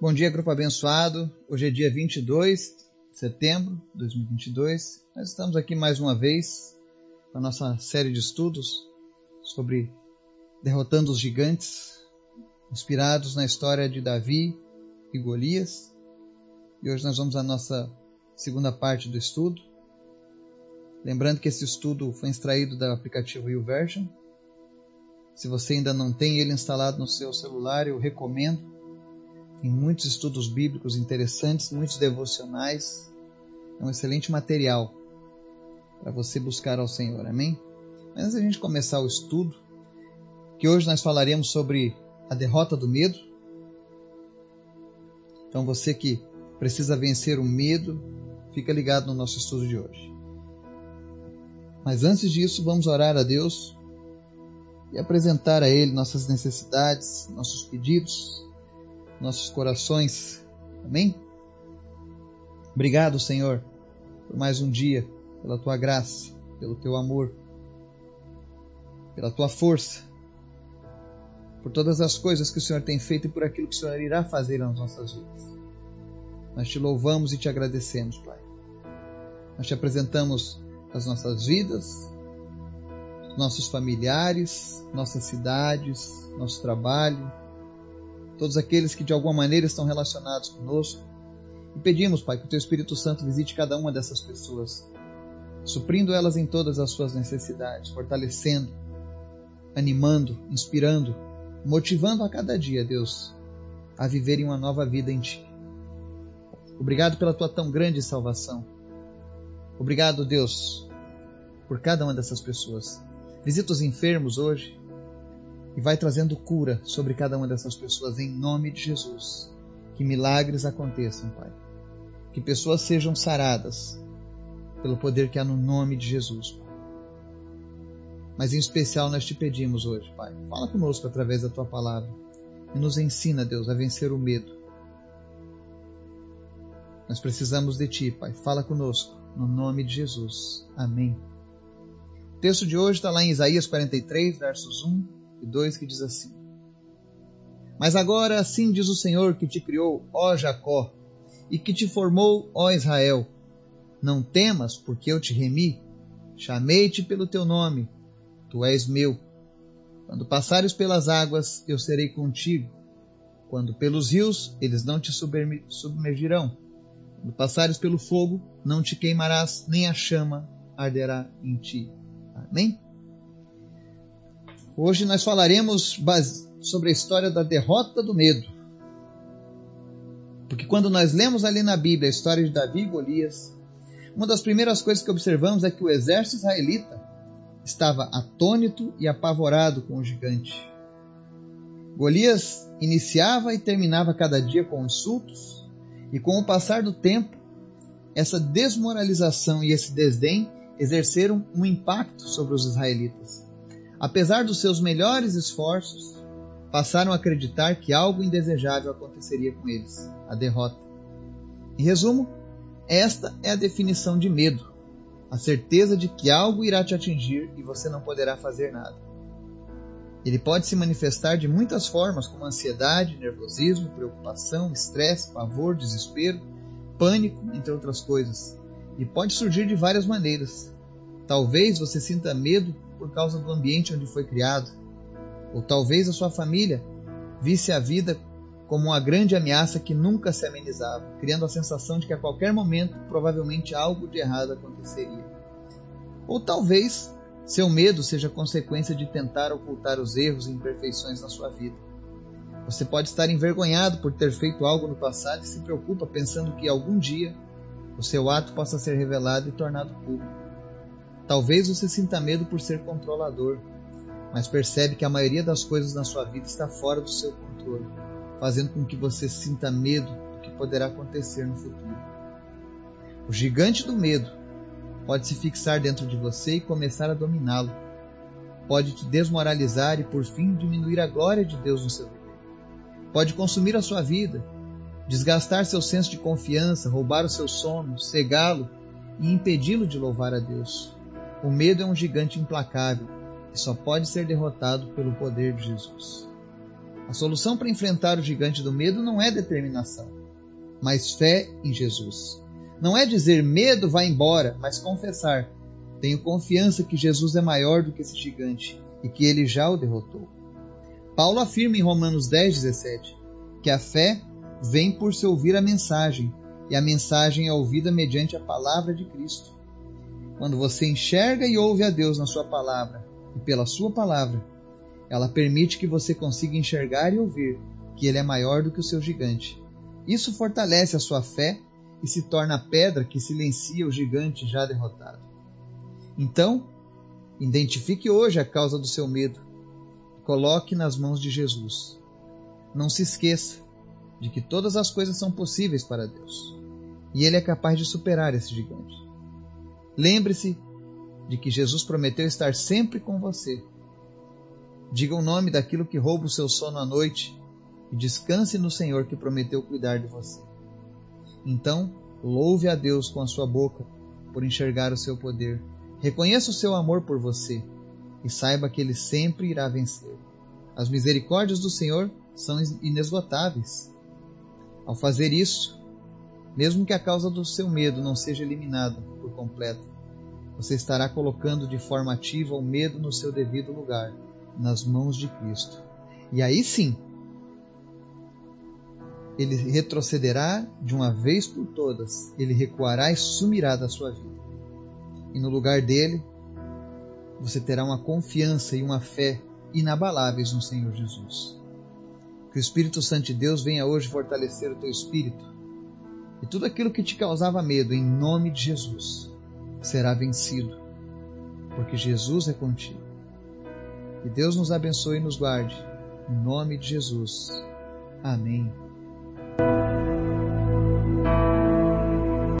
Bom dia, grupo abençoado. Hoje é dia 22 de setembro de 2022. Nós estamos aqui mais uma vez com a nossa série de estudos sobre derrotando os gigantes, inspirados na história de Davi e Golias. E hoje nós vamos à nossa segunda parte do estudo. Lembrando que esse estudo foi extraído do aplicativo YouVersion. Se você ainda não tem ele instalado no seu celular, eu recomendo tem muitos estudos bíblicos interessantes, muitos devocionais. É um excelente material para você buscar ao Senhor. Amém? Mas antes da gente começar o estudo, que hoje nós falaremos sobre a derrota do medo. Então você que precisa vencer o medo, fica ligado no nosso estudo de hoje. Mas antes disso, vamos orar a Deus e apresentar a Ele nossas necessidades, nossos pedidos, nossos corações. Amém? Obrigado, Senhor, por mais um dia, pela tua graça, pelo teu amor, pela tua força, por todas as coisas que o Senhor tem feito e por aquilo que o Senhor irá fazer nas nossas vidas. Nós te louvamos e te agradecemos, Pai. Nós te apresentamos as nossas vidas, nossos familiares, nossas cidades, nosso trabalho, todos aqueles que de alguma maneira estão relacionados conosco. E pedimos, Pai, que o Teu Espírito Santo visite cada uma dessas pessoas, suprindo elas em todas as suas necessidades, fortalecendo, animando, inspirando, motivando a cada dia, Deus, a viverem uma nova vida em Ti. Obrigado pela Tua tão grande salvação. Obrigado, Deus, por cada uma dessas pessoas. Visita os enfermos hoje, e vai trazendo cura sobre cada uma dessas pessoas em nome de Jesus. Que milagres aconteçam, Pai. Que pessoas sejam saradas pelo poder que há no nome de Jesus. Pai. Mas em especial nós te pedimos hoje, Pai. Fala conosco através da tua palavra e nos ensina, Deus, a vencer o medo. Nós precisamos de ti, Pai. Fala conosco, no nome de Jesus. Amém. O texto de hoje está lá em Isaías 43, versos 1 e 2 que diz assim: Mas agora assim diz o Senhor que te criou, ó Jacó, e que te formou, ó Israel: Não temas, porque eu te remi, chamei-te pelo teu nome, tu és meu. Quando passares pelas águas, eu serei contigo. Quando pelos rios, eles não te submergirão. Quando passares pelo fogo, não te queimarás, nem a chama arderá em ti. Amém? Hoje nós falaremos sobre a história da derrota do medo. Porque quando nós lemos ali na Bíblia a história de Davi e Golias, uma das primeiras coisas que observamos é que o exército israelita estava atônito e apavorado com o gigante. Golias iniciava e terminava cada dia com insultos, e com o passar do tempo, essa desmoralização e esse desdém exerceram um impacto sobre os israelitas apesar dos seus melhores esforços, passaram a acreditar que algo indesejável aconteceria com eles a derrota. Em resumo, esta é a definição de medo: a certeza de que algo irá te atingir e você não poderá fazer nada. Ele pode se manifestar de muitas formas, como ansiedade, nervosismo, preocupação, estresse, pavor, desespero, pânico, entre outras coisas. E pode surgir de várias maneiras. Talvez você sinta medo por causa do ambiente onde foi criado. Ou talvez a sua família visse a vida como uma grande ameaça que nunca se amenizava, criando a sensação de que a qualquer momento provavelmente algo de errado aconteceria. Ou talvez seu medo seja consequência de tentar ocultar os erros e imperfeições na sua vida. Você pode estar envergonhado por ter feito algo no passado e se preocupa pensando que algum dia o seu ato possa ser revelado e tornado público. Talvez você sinta medo por ser controlador, mas percebe que a maioria das coisas na sua vida está fora do seu controle, fazendo com que você sinta medo do que poderá acontecer no futuro. O gigante do medo pode se fixar dentro de você e começar a dominá-lo. Pode te desmoralizar e, por fim, diminuir a glória de Deus no seu viver. Pode consumir a sua vida, desgastar seu senso de confiança, roubar o seu sono, cegá-lo e impedi-lo de louvar a Deus. O medo é um gigante implacável que só pode ser derrotado pelo poder de Jesus. A solução para enfrentar o gigante do medo não é determinação, mas fé em Jesus. Não é dizer medo vai embora, mas confessar: tenho confiança que Jesus é maior do que esse gigante e que ele já o derrotou. Paulo afirma em Romanos 10, 17 que a fé vem por se ouvir a mensagem, e a mensagem é ouvida mediante a palavra de Cristo. Quando você enxerga e ouve a Deus na sua palavra e pela sua palavra, ela permite que você consiga enxergar e ouvir que ele é maior do que o seu gigante. Isso fortalece a sua fé e se torna a pedra que silencia o gigante já derrotado. Então, identifique hoje a causa do seu medo. Coloque nas mãos de Jesus. Não se esqueça de que todas as coisas são possíveis para Deus e Ele é capaz de superar esse gigante. Lembre-se de que Jesus prometeu estar sempre com você. Diga o nome daquilo que rouba o seu sono à noite e descanse no Senhor que prometeu cuidar de você. Então, louve a Deus com a sua boca por enxergar o seu poder. Reconheça o seu amor por você e saiba que ele sempre irá vencer. As misericórdias do Senhor são inesgotáveis. Ao fazer isso, mesmo que a causa do seu medo não seja eliminada por completo, você estará colocando de forma ativa o medo no seu devido lugar, nas mãos de Cristo. E aí sim, ele retrocederá de uma vez por todas, ele recuará e sumirá da sua vida. E no lugar dele, você terá uma confiança e uma fé inabaláveis no Senhor Jesus. Que o Espírito Santo de Deus venha hoje fortalecer o teu espírito. E tudo aquilo que te causava medo, em nome de Jesus, será vencido, porque Jesus é contigo. Que Deus nos abençoe e nos guarde. Em nome de Jesus. Amém.